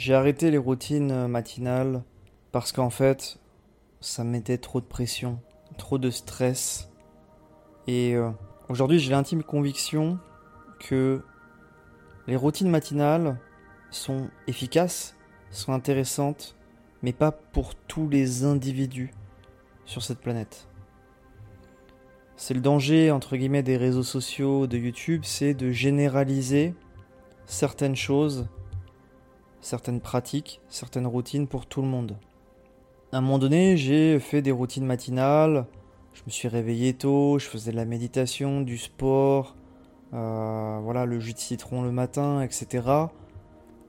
J'ai arrêté les routines matinales parce qu'en fait, ça me mettait trop de pression, trop de stress. Et euh, aujourd'hui, j'ai l'intime conviction que les routines matinales sont efficaces, sont intéressantes, mais pas pour tous les individus sur cette planète. C'est le danger, entre guillemets, des réseaux sociaux, de YouTube, c'est de généraliser certaines choses, certaines pratiques, certaines routines pour tout le monde. À un moment donné, j'ai fait des routines matinales, je me suis réveillé tôt, je faisais de la méditation, du sport, euh, voilà, le jus de citron le matin, etc.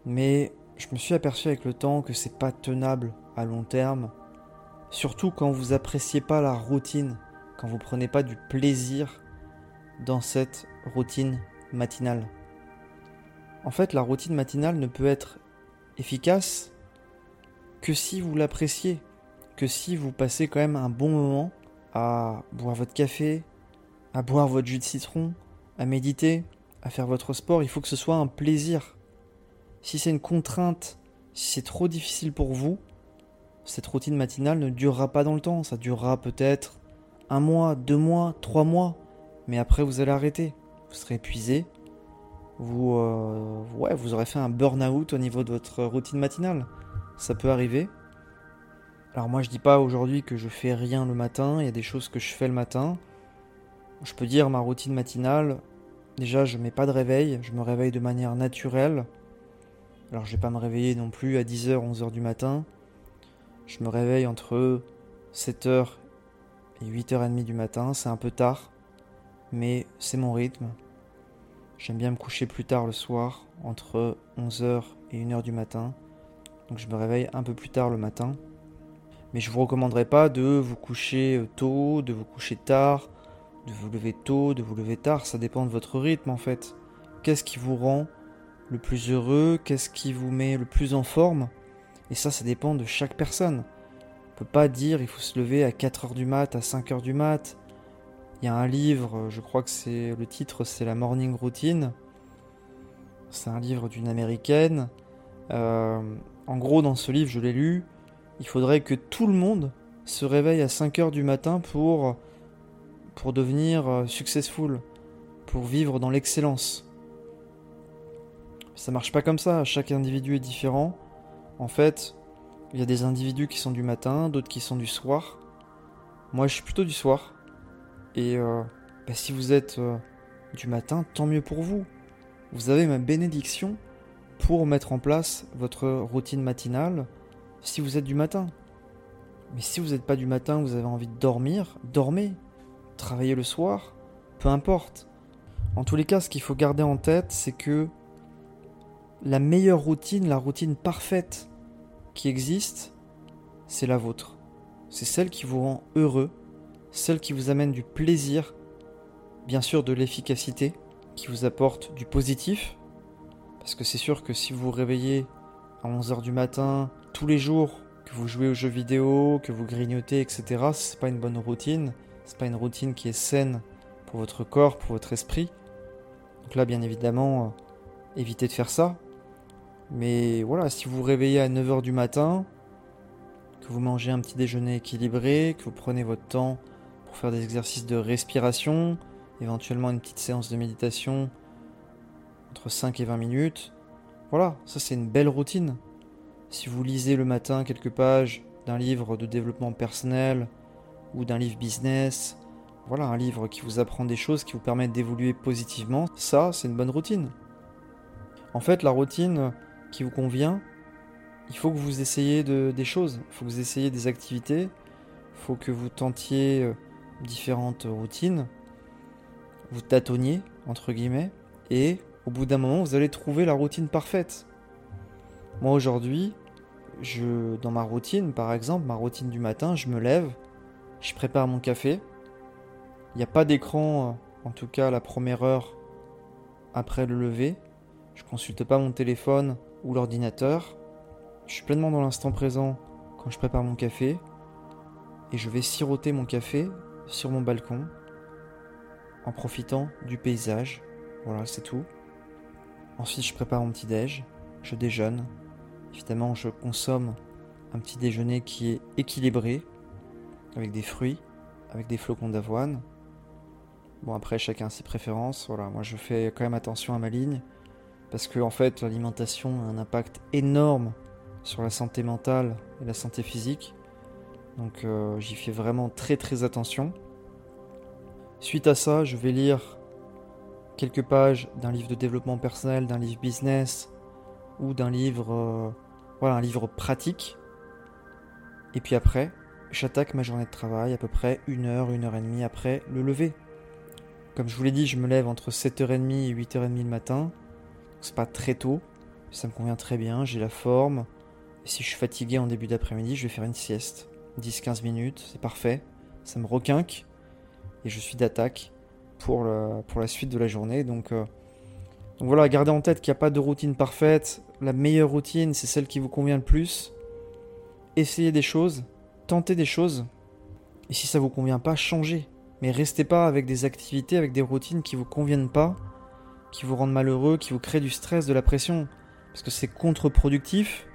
Mais je me suis aperçu avec le temps que c'est pas tenable à long terme, surtout quand vous appréciez pas la routine quand vous prenez pas du plaisir dans cette routine matinale. En fait, la routine matinale ne peut être efficace que si vous l'appréciez, que si vous passez quand même un bon moment à boire votre café, à boire votre jus de citron, à méditer, à faire votre sport, il faut que ce soit un plaisir. Si c'est une contrainte, si c'est trop difficile pour vous, cette routine matinale ne durera pas dans le temps, ça durera peut-être un mois, deux mois, trois mois, mais après vous allez arrêter. Vous serez épuisé. Vous, euh, vous aurez fait un burn-out au niveau de votre routine matinale. Ça peut arriver. Alors moi je dis pas aujourd'hui que je fais rien le matin, il y a des choses que je fais le matin. Je peux dire ma routine matinale, déjà je mets pas de réveil, je me réveille de manière naturelle. Alors je vais pas me réveiller non plus à 10h, 11h du matin. Je me réveille entre 7h 8h30 du matin, c'est un peu tard, mais c'est mon rythme. J'aime bien me coucher plus tard le soir, entre 11h et 1h du matin. Donc je me réveille un peu plus tard le matin. Mais je vous recommanderais pas de vous coucher tôt, de vous coucher tard, de vous lever tôt, de vous lever tard. Ça dépend de votre rythme en fait. Qu'est-ce qui vous rend le plus heureux? Qu'est-ce qui vous met le plus en forme? Et ça, ça dépend de chaque personne pas dire il faut se lever à 4h du mat, à 5h du mat. Il y a un livre, je crois que c'est le titre, c'est la Morning Routine. C'est un livre d'une américaine. Euh, en gros, dans ce livre, je l'ai lu, il faudrait que tout le monde se réveille à 5h du matin pour, pour devenir euh, successful, pour vivre dans l'excellence. Ça marche pas comme ça, chaque individu est différent. En fait, il y a des individus qui sont du matin, d'autres qui sont du soir. Moi, je suis plutôt du soir. Et euh, bah, si vous êtes euh, du matin, tant mieux pour vous. Vous avez ma bénédiction pour mettre en place votre routine matinale si vous êtes du matin. Mais si vous n'êtes pas du matin, vous avez envie de dormir, dormez. Travaillez le soir, peu importe. En tous les cas, ce qu'il faut garder en tête, c'est que la meilleure routine, la routine parfaite qui existe, c'est la vôtre. C'est celle qui vous rend heureux, celle qui vous amène du plaisir, bien sûr de l'efficacité, qui vous apporte du positif. Parce que c'est sûr que si vous vous réveillez à 11h du matin, tous les jours, que vous jouez aux jeux vidéo, que vous grignotez, etc., c'est pas une bonne routine. C'est pas une routine qui est saine pour votre corps, pour votre esprit. Donc là, bien évidemment, euh, évitez de faire ça. Mais voilà, si vous vous réveillez à 9h du matin, que vous mangez un petit déjeuner équilibré, que vous prenez votre temps faire des exercices de respiration, éventuellement une petite séance de méditation entre 5 et 20 minutes, voilà, ça c'est une belle routine. Si vous lisez le matin quelques pages d'un livre de développement personnel ou d'un livre business, voilà, un livre qui vous apprend des choses qui vous permettent d'évoluer positivement, ça c'est une bonne routine. En fait, la routine, qui vous convient, il faut que vous essayiez de, des choses, il faut que vous essayiez des activités, il faut que vous tentiez euh, différentes routines, vous tâtonniez, entre guillemets, et au bout d'un moment, vous allez trouver la routine parfaite. Moi aujourd'hui, je, dans ma routine, par exemple, ma routine du matin, je me lève, je prépare mon café. Il n'y a pas d'écran, euh, en tout cas la première heure après le lever. Je consulte pas mon téléphone ou l'ordinateur. Je suis pleinement dans l'instant présent quand je prépare mon café et je vais siroter mon café sur mon balcon en profitant du paysage. Voilà, c'est tout. Ensuite, je prépare mon petit déj, je déjeune Évidemment, je consomme un petit déjeuner qui est équilibré, avec des fruits, avec des flocons d'avoine. Bon, après, chacun ses préférences. Voilà, moi je fais quand même attention à ma ligne, parce que en fait, l'alimentation a un impact énorme sur la santé mentale et la santé physique. Donc euh, j'y fais vraiment très très attention. Suite à ça, je vais lire quelques pages d'un livre de développement personnel, d'un livre business ou d'un livre, euh, voilà, un livre pratique. Et puis après, j'attaque ma journée de travail à peu près une heure, une heure et demie après le lever. Comme je vous l'ai dit, je me lève entre 7h30 et 8h30 le matin. C'est pas très tôt, ça me convient très bien, j'ai la forme. Si je suis fatigué en début d'après-midi, je vais faire une sieste. 10-15 minutes, c'est parfait. Ça me requinque et je suis d'attaque pour, la suite de la journée. Donc, euh, donc voilà, gardez en tête qu'il n'y a pas de routine parfaite. La meilleure routine, c'est celle qui vous convient le plus. Essayez des choses, tentez des choses. Et si ça vous convient pas, changez. Mais restez pas avec des activités, avec des routines qui vous conviennent pas, qui vous rendent malheureux, qui vous créent du stress, de la pression. Parce que c'est contre-productif.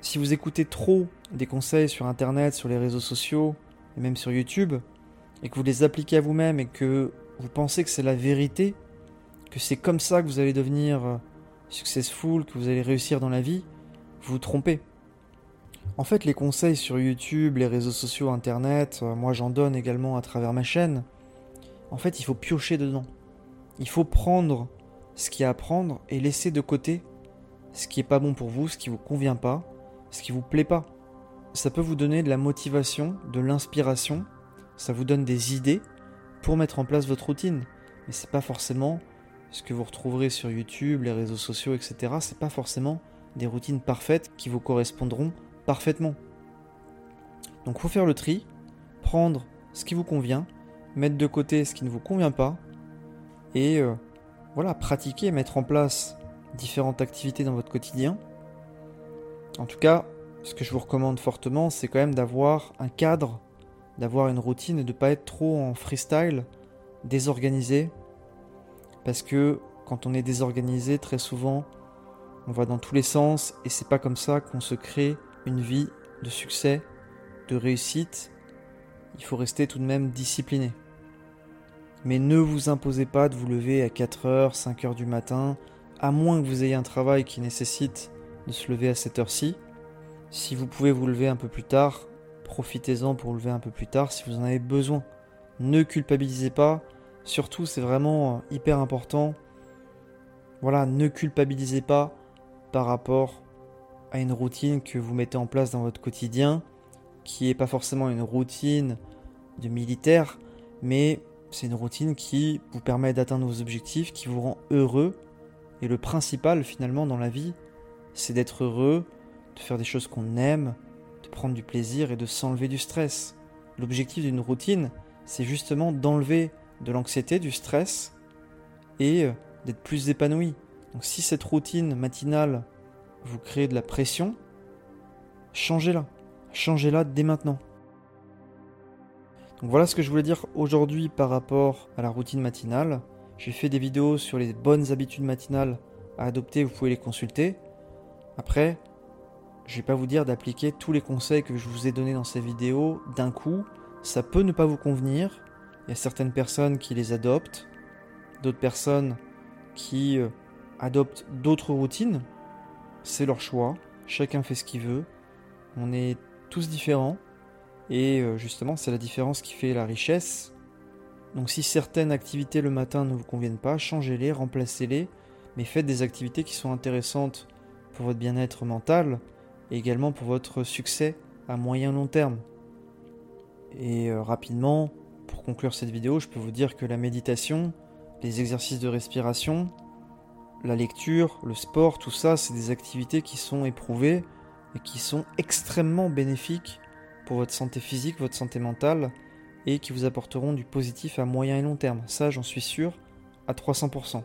Si vous écoutez trop des conseils sur Internet, sur les réseaux sociaux, et même sur YouTube, et que vous les appliquez à vous-même et que vous pensez que c'est la vérité, que c'est comme ça que vous allez devenir euh, successful, que vous allez réussir dans la vie, vous vous trompez. En fait, les conseils sur YouTube, les réseaux sociaux, Internet, euh, moi j'en donne également à travers ma chaîne. En fait, il faut piocher dedans. Il faut prendre ce qu'il y a à prendre et laisser de côté ce qui est pas bon pour vous, ce qui vous convient pas, ce qui vous plaît pas. Ça peut vous donner de la motivation, de l'inspiration, ça vous donne des idées pour mettre en place votre routine. Mais c'est pas forcément ce que vous retrouverez sur YouTube, les réseaux sociaux, etc. C'est pas forcément des routines parfaites qui vous correspondront parfaitement. Donc faut faire le tri, prendre ce qui vous convient, mettre de côté ce qui ne vous convient pas, et euh, voilà, pratiquer, mettre en place différentes activités dans votre quotidien. En tout cas, ce que je vous recommande fortement, c'est quand même d'avoir un cadre, d'avoir une routine et de ne pas être trop en freestyle, désorganisé. Parce que quand on est désorganisé, très souvent, on va dans tous les sens et c'est pas comme ça qu'on se crée une vie de succès, de réussite, il faut rester tout de même discipliné. Mais ne vous imposez pas de vous lever à 4h, 5h du matin, à moins que vous ayez un travail qui nécessite de se lever à cette heure-ci. Si vous pouvez vous lever un peu plus tard, profitez-en pour vous lever un peu plus tard si vous en avez besoin. Ne culpabilisez pas, surtout c'est vraiment hyper important. Voilà, ne culpabilisez pas par rapport à une routine que vous mettez en place dans votre quotidien, qui n'est pas forcément une routine de militaire, mais c'est une routine qui vous permet d'atteindre vos objectifs, qui vous rend heureux. Et le principal finalement dans la vie, c'est d'être heureux, de faire des choses qu'on aime, de prendre du plaisir et de s'enlever du stress. L'objectif d'une routine, c'est justement d'enlever de l'anxiété, du stress et euh, d'être plus épanoui. Donc si cette routine matinale vous créez de la pression, changez-la. Changez-la dès maintenant. Voilà ce que je voulais dire aujourd'hui par rapport à la routine matinale. J'ai fait des vidéos sur les bonnes habitudes matinales à adopter, vous pouvez les consulter. Après, je ne vais pas vous dire d'appliquer tous les conseils que je vous ai donnés dans ces vidéos d'un coup. Ça peut ne pas vous convenir. Il y a certaines personnes qui les adoptent, d'autres personnes qui euh, adoptent d'autres routines c'est leur choix, chacun fait ce qu'il veut, on est tous différents, et euh, justement c'est la différence qui fait la richesse. Donc si certaines activités le matin ne vous conviennent pas, changez-les, remplacez-les, mais faites des activités qui sont intéressantes pour votre bien-être mental et également pour votre succès à moyen long terme. Et euh, rapidement, pour conclure cette vidéo, je peux vous dire que la méditation, les exercices de respiration, la lecture, le sport, tout ça, c'est des activités qui sont éprouvées et qui sont extrêmement bénéfiques pour votre santé physique, votre santé mentale et qui vous apporteront du positif à moyen et long terme. Ça, j'en suis sûr à 300%.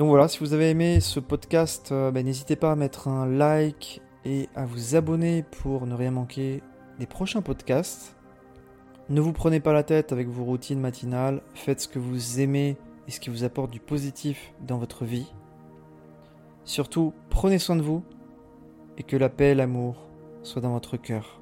Donc voilà, si vous avez aimé ce podcast, euh, ben, n'hésitez pas à mettre un like et à vous abonner pour ne rien manquer des prochains podcasts. Ne vous prenez pas la tête avec vos routines matinales, faites ce que vous aimez ce qui vous apporte du positif dans votre vie. Surtout, prenez soin de vous et que la paix et l'amour soient dans votre cœur.